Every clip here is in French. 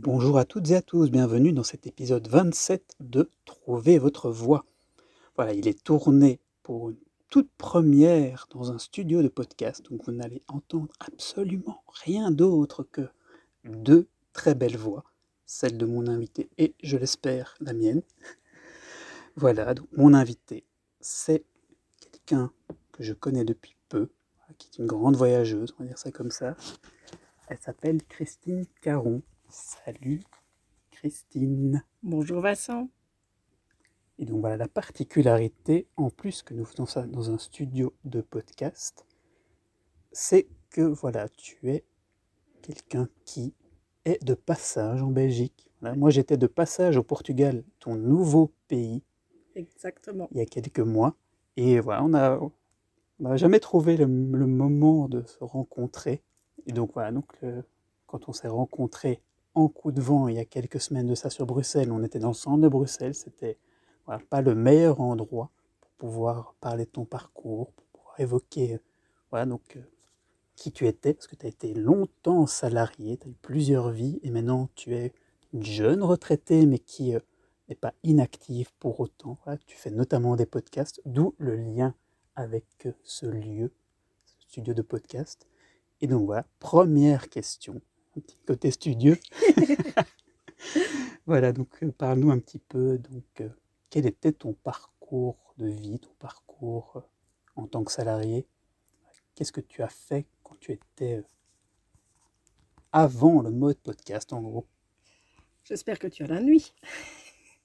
Bonjour à toutes et à tous, bienvenue dans cet épisode 27 de Trouver votre voix. Voilà, il est tourné pour une toute première dans un studio de podcast, donc vous n'allez entendre absolument rien d'autre que deux très belles voix, celle de mon invité et, je l'espère, la mienne. Voilà, donc mon invité, c'est quelqu'un que je connais depuis peu, qui est une grande voyageuse, on va dire ça comme ça. Elle s'appelle Christine Caron. Salut Christine. Bonjour Vincent. Et donc voilà la particularité, en plus que nous faisons ça dans un studio de podcast, c'est que voilà, tu es quelqu'un qui est de passage en Belgique. moi j'étais de passage au Portugal, ton nouveau pays. Exactement. Il y a quelques mois. Et voilà, on n'a on jamais trouvé le, moment de se rencontrer. Et donc voilà, donc quand on s'est rencontrés en coup de vent il y a quelques semaines de ça sur Bruxelles. On était dans le centre de Bruxelles. C'était pas le meilleur endroit pour pouvoir parler de ton parcours, pour pouvoir évoquer euh, voilà, donc, euh, qui tu étais, parce que tu as été longtemps salarié, tu as eu plusieurs vies, et maintenant tu es une jeune retraitée, mais qui euh, n'est pas inactive pour autant. tu fais notamment des podcasts, d'où le lien avec ce lieu, ce studio de podcast. Et donc voilà, première question côté studieux. voilà, donc euh, parle-nous un petit peu, donc, euh, quel était ton parcours de vie, ton parcours euh, en tant que salarié? Qu'est-ce que tu as fait quand tu étais avant le mode podcast, en gros? J'espère que tu as la nuit.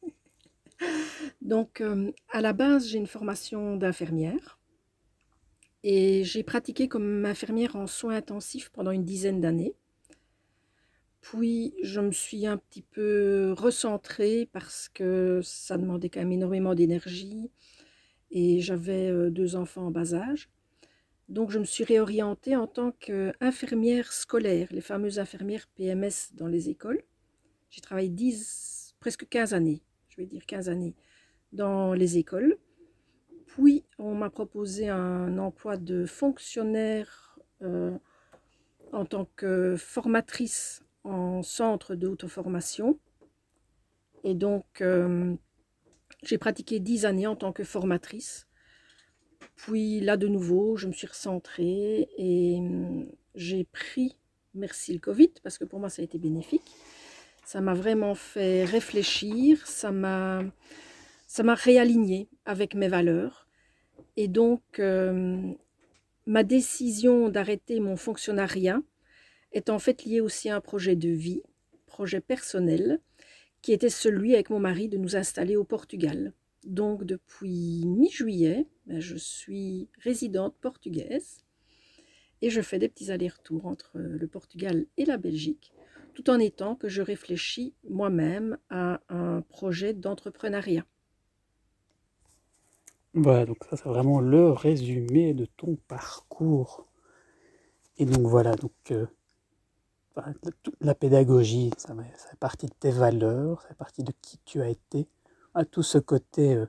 Donc, à la base, j'ai une formation d'infirmière et j'ai pratiqué comme infirmière en soins intensifs pendant une dizaine d'années. Puis je me suis un petit peu recentrée parce que ça demandait quand même énormément d'énergie et j'avais euh, deux enfants en bas âge. Donc je me suis réorientée en tant qu'infirmière scolaire, les fameuses infirmières PMS dans les écoles. J'ai travaillé 10, presque 15 années, je vais dire 15 années, dans les écoles. Puis on m'a proposé un emploi de fonctionnaire euh, en tant que formatrice en centre d'auto-formation. Et donc, euh, j'ai pratiqué dix années en tant que formatrice. Puis là, de nouveau, je me suis recentrée et euh, j'ai pris, merci le Covid, parce que pour moi, ça a été bénéfique. Ça m'a vraiment fait réfléchir, ça m'a, ça m'a réaligné avec mes valeurs. Et donc, euh, ma décision d'arrêter mon fonctionnariat est en fait lié aussi à un projet de vie, projet personnel, qui était celui avec mon mari de nous installer au Portugal. Donc depuis mi-juillet, ben, je suis résidente portugaise et je fais des petits allers-retours entre le Portugal et la Belgique, tout en étant que je réfléchis moi-même à un projet d'entrepreneuriat. Voilà, donc ça c'est vraiment le résumé de ton parcours. Et donc voilà, donc euh, la pédagogie, ça, fait partie de tes valeurs, ça fait partie de qui tu as été, à tout ce côté euh,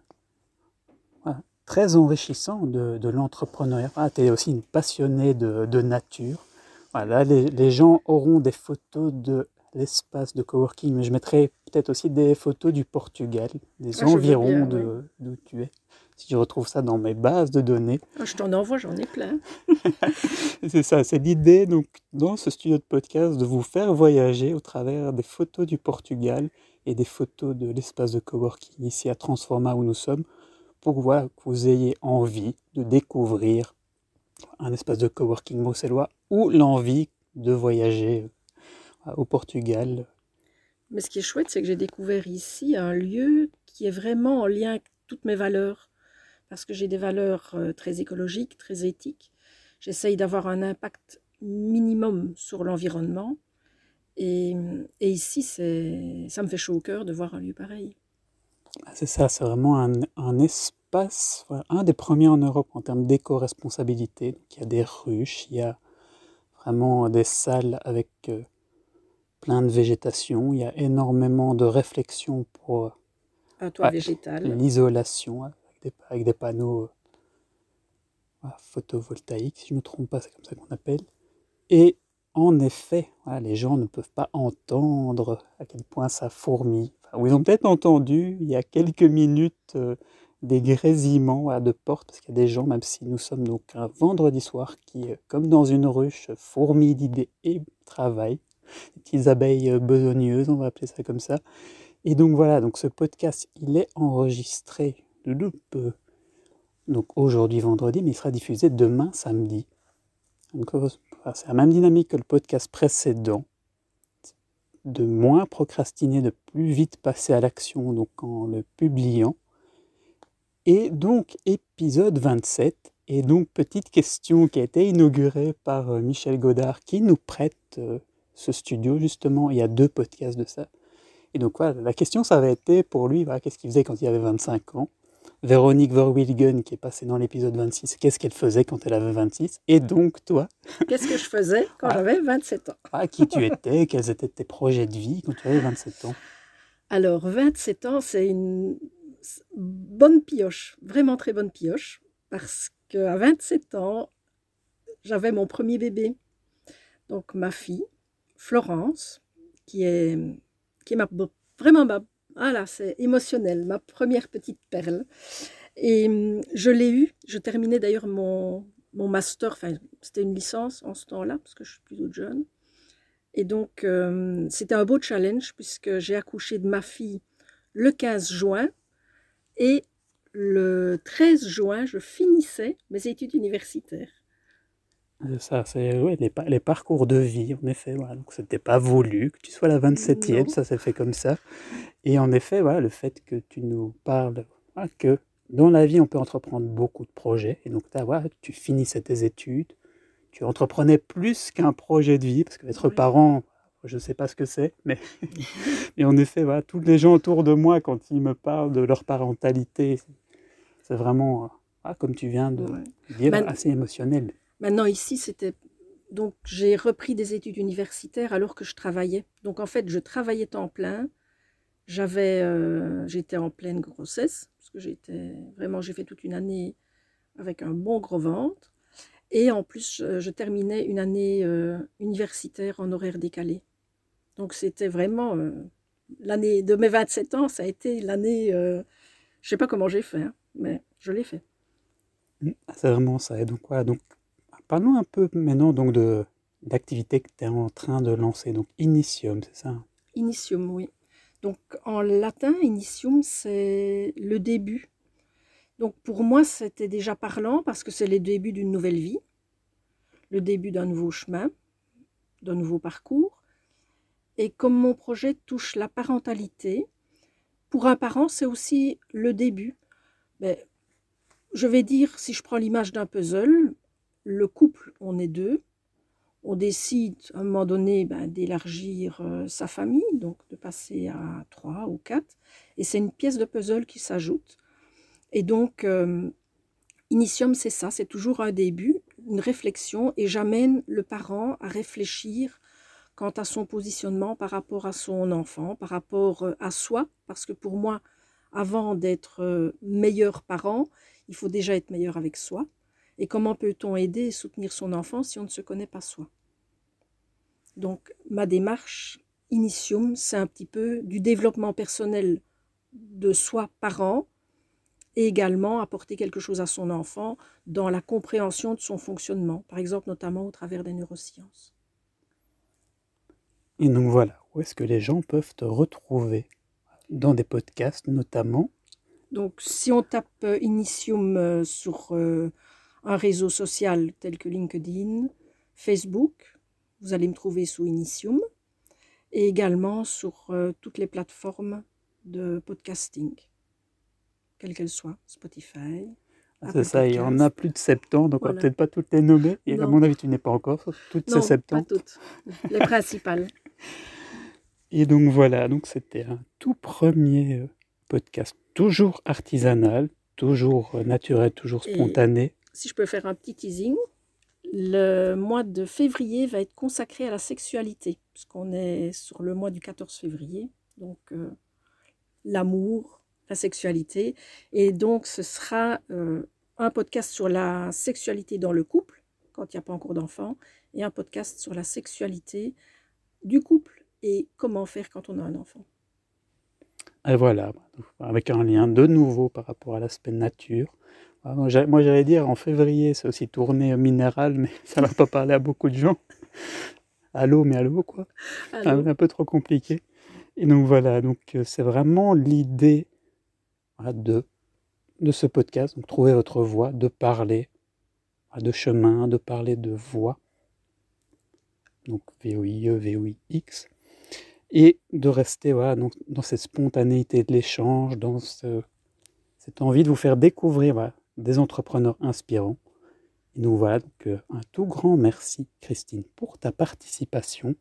très enrichissant de, de l'entrepreneuriat. Ah, tu es aussi une passionnée de, nature. Voilà, les, gens auront des photos de l'espace de coworking, mais je mettrai peut-être aussi des photos du Portugal, des ah, environs d'où tu es si je retrouve ça dans mes bases de données. Ah, je t'en envoie, j'en ai plein. c'est ça, c'est l'idée donc dans ce studio de podcast de vous faire voyager au travers des photos du Portugal et des photos de l'espace de coworking ici à Transforma où nous sommes, pour que vous ayez envie de découvrir un espace de coworking bruxellois ou l'envie de voyager euh, au Portugal. Mais ce qui est chouette, c'est que j'ai découvert ici un lieu qui est vraiment en lien avec toutes mes valeurs parce que j'ai des valeurs euh, très écologiques, très éthiques. J'essaye d'avoir un impact minimum sur l'environnement. Et, ici, ça me fait chaud au cœur de voir un lieu pareil. Ah, c'est ça, c'est vraiment un, espace, un des premiers en Europe en termes d'éco-responsabilité. Il y a des ruches, il y a vraiment des salles avec euh, plein de végétation, il y a énormément de réflexion pour l'isolation, avec des panneaux euh, photovoltaïques, si je ne me trompe pas, c'est comme ça qu'on appelle. Et en effet, les gens ne peuvent pas entendre à quel point ça fourmille. Enfin, ils ont peut-être entendu il y a quelques minutes euh, des grésillements de portes, parce qu'il y a des gens, même si nous sommes donc un vendredi soir, qui, euh, comme dans une ruche, fourmillent d'idées et travaillent. Des petites abeilles besogneuses, on va appeler ça comme ça. Et donc voilà, donc ce podcast, il est enregistré Donc aujourd'hui vendredi, mais il sera diffusé demain samedi. C'est la même dynamique que le podcast précédent. De moins procrastiner, de plus vite passer à l'action donc en le publiant. Et donc épisode 27. Et donc petite question qui a été inaugurée par euh, Michel Godard qui nous prête euh, ce studio justement. Il y a deux podcasts de ça. Et donc voilà, la question ça avait été pour lui, qu'est-ce qu'il faisait quand il avait 25 ans? Véronique Verwilgen, qui est passée dans l'épisode 26, qu'est-ce qu'elle faisait quand elle avait 26 Et donc, toi? Qu'est-ce que je faisais quand ah. j'avais 27 ans? Ah, Qui tu étais? Quels étaient tes projets de vie quand tu avais 27 ans? Alors, 27 ans, c'est une bonne pioche, vraiment très bonne pioche, parce qu'à 27 ans, j'avais mon premier bébé. Donc, ma fille, Florence, qui est, qui est ma, vraiment ma voilà, c'est émotionnel, ma première petite perle. Et hum, je l'ai eu. Je terminais d'ailleurs mon, mon master, enfin, c'était une licence en ce temps-là, parce que je suis plutôt jeune. Et donc, hum, c'était un beau challenge, puisque j'ai accouché de ma fille le 15 juin. Et le 13 juin, je finissais mes études universitaires. Ça, c'est les, les, parcours de vie, en effet. Voilà. Donc, c'était pas voulu que tu sois la 27e, ça s'est fait comme ça. Et en effet, voilà, le fait que tu nous parles que dans la vie, on peut entreprendre beaucoup de projets. Et donc, voilà, tu finissais tes études, tu entreprenais plus qu'un projet de vie, parce qu'être parent, je ne sais pas ce que c'est, mais et en effet, voilà, tous les gens autour de moi, quand ils me parlent de leur parentalité, c'est vraiment, comme tu viens de dire, assez émotionnel. Maintenant, ici, c'était. Donc, j'ai repris des études universitaires alors que je travaillais. Donc, en fait, je travaillais temps plein. J'avais, euh, j'étais en pleine grossesse, parce que j'étais vraiment, j'ai fait toute une année avec un bon gros ventre. Et en plus, je, terminais une année euh, universitaire en horaire décalé. Donc, c'était vraiment euh, l'année de mes 27 ans, ça a été l'année. je ne sais pas comment j'ai fait, hein, mais je l'ai fait. C'est vraiment ça. Et donc, voilà, Parlons un peu maintenant donc de que tu es en train de lancer, donc Initium, c'est ça? Initium, oui. Donc en latin, Initium, c'est le début. Donc pour moi, c'était déjà parlant parce que c'est le début d'une nouvelle vie, le début d'un nouveau chemin, d'un nouveau parcours. Et comme mon projet touche la parentalité, pour un parent, c'est aussi le début. Mais ben, je vais dire, si je prends l'image d'un puzzle, le couple, on est deux. On décide à un moment donné ben, d'élargir euh, sa famille, donc de passer à trois ou quatre. Et c'est une pièce de puzzle qui s'ajoute. Et donc, euh, Initium, c'est ça, c'est toujours un début, une réflexion, et j'amène le parent à réfléchir quant à son positionnement par rapport à son enfant, par rapport euh, à soi, parce que pour moi, avant d'être meilleur parent, il faut déjà être meilleur avec soi. Et comment peut-on aider et soutenir son enfant si on ne se connaît pas soi? Donc ma démarche Initium, c'est un petit peu du développement personnel de soi parent et également apporter quelque chose à son enfant dans la compréhension de son fonctionnement, par exemple notamment au travers des neurosciences. Et donc voilà, où est-ce que les gens peuvent te retrouver? Dans des podcasts notamment? Donc si on tape euh, Initium euh, sur euh, un réseau social tel que LinkedIn, Facebook, vous allez me trouver sous Initium, et également sur euh, toutes les plateformes de podcasting, quelles qu'elles soient, Spotify. Ah, c'est ça, il y en a plus de 70, donc on va peut-être pas toutes les nommer. Et à mon avis, tu n'es pas encore sur toutes ces 70. Pas toutes, les principales. Et donc voilà, donc c'était un tout premier euh, podcast, toujours artisanal, toujours euh, naturel, toujours spontané si je peux faire un petit teasing, le mois de février va être consacré à la sexualité, puisqu'on est sur le mois du 14 février, donc euh, l'amour, la sexualité. Et donc ce sera euh, un podcast sur la sexualité dans le couple, quand il n'y a pas encore d'enfants, et un podcast sur la sexualité du couple et comment faire quand on a un enfant. Et voilà, avec un lien de nouveau par rapport à l'aspect nature. Moi j'allais dire en février c'est aussi tourné minéral, mais ça va pas parler à beaucoup de gens. Allô, mais allô quoi. Un peu trop compliqué. Et donc voilà, donc euh, c'est vraiment l'idée de, de ce podcast, donc trouver votre voix, de parler de chemin, de parler de voix, donc VOIE, VOIX, et de rester voilà, donc, dans cette spontanéité de l'échange, dans cette envie de vous faire découvrir des entrepreneurs inspirants. Et donc voilà, donc, euh, un tout grand merci Christine pour ta participation.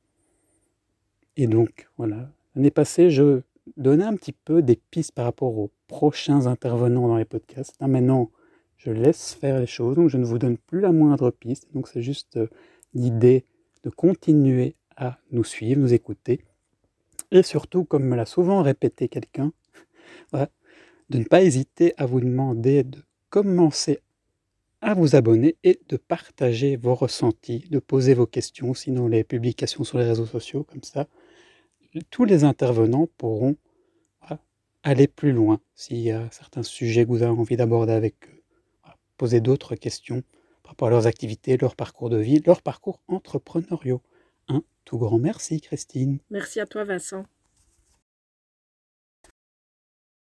Et donc voilà, L'année passée, je donnais un petit peu des pistes par rapport aux prochains intervenants dans les podcasts. Maintenant, je laisse faire les choses, donc je ne vous donne plus la moindre piste. Donc c'est juste euh, l'idée de continuer à nous suivre, nous écouter. Et surtout, comme me l'a souvent répété quelqu'un, de ne pas hésiter à vous demander de commencer à vous abonner et de partager vos ressentis, de poser vos questions, sinon les publications sur les réseaux sociaux, comme ça, tous les intervenants pourront aller plus loin s'il y a certains sujets que vous avez envie d'aborder avec eux, poser d'autres questions par rapport à leurs activités, leur parcours de vie, leur parcours entrepreneuriaux. Un tout grand merci Christine. Merci à toi Vincent.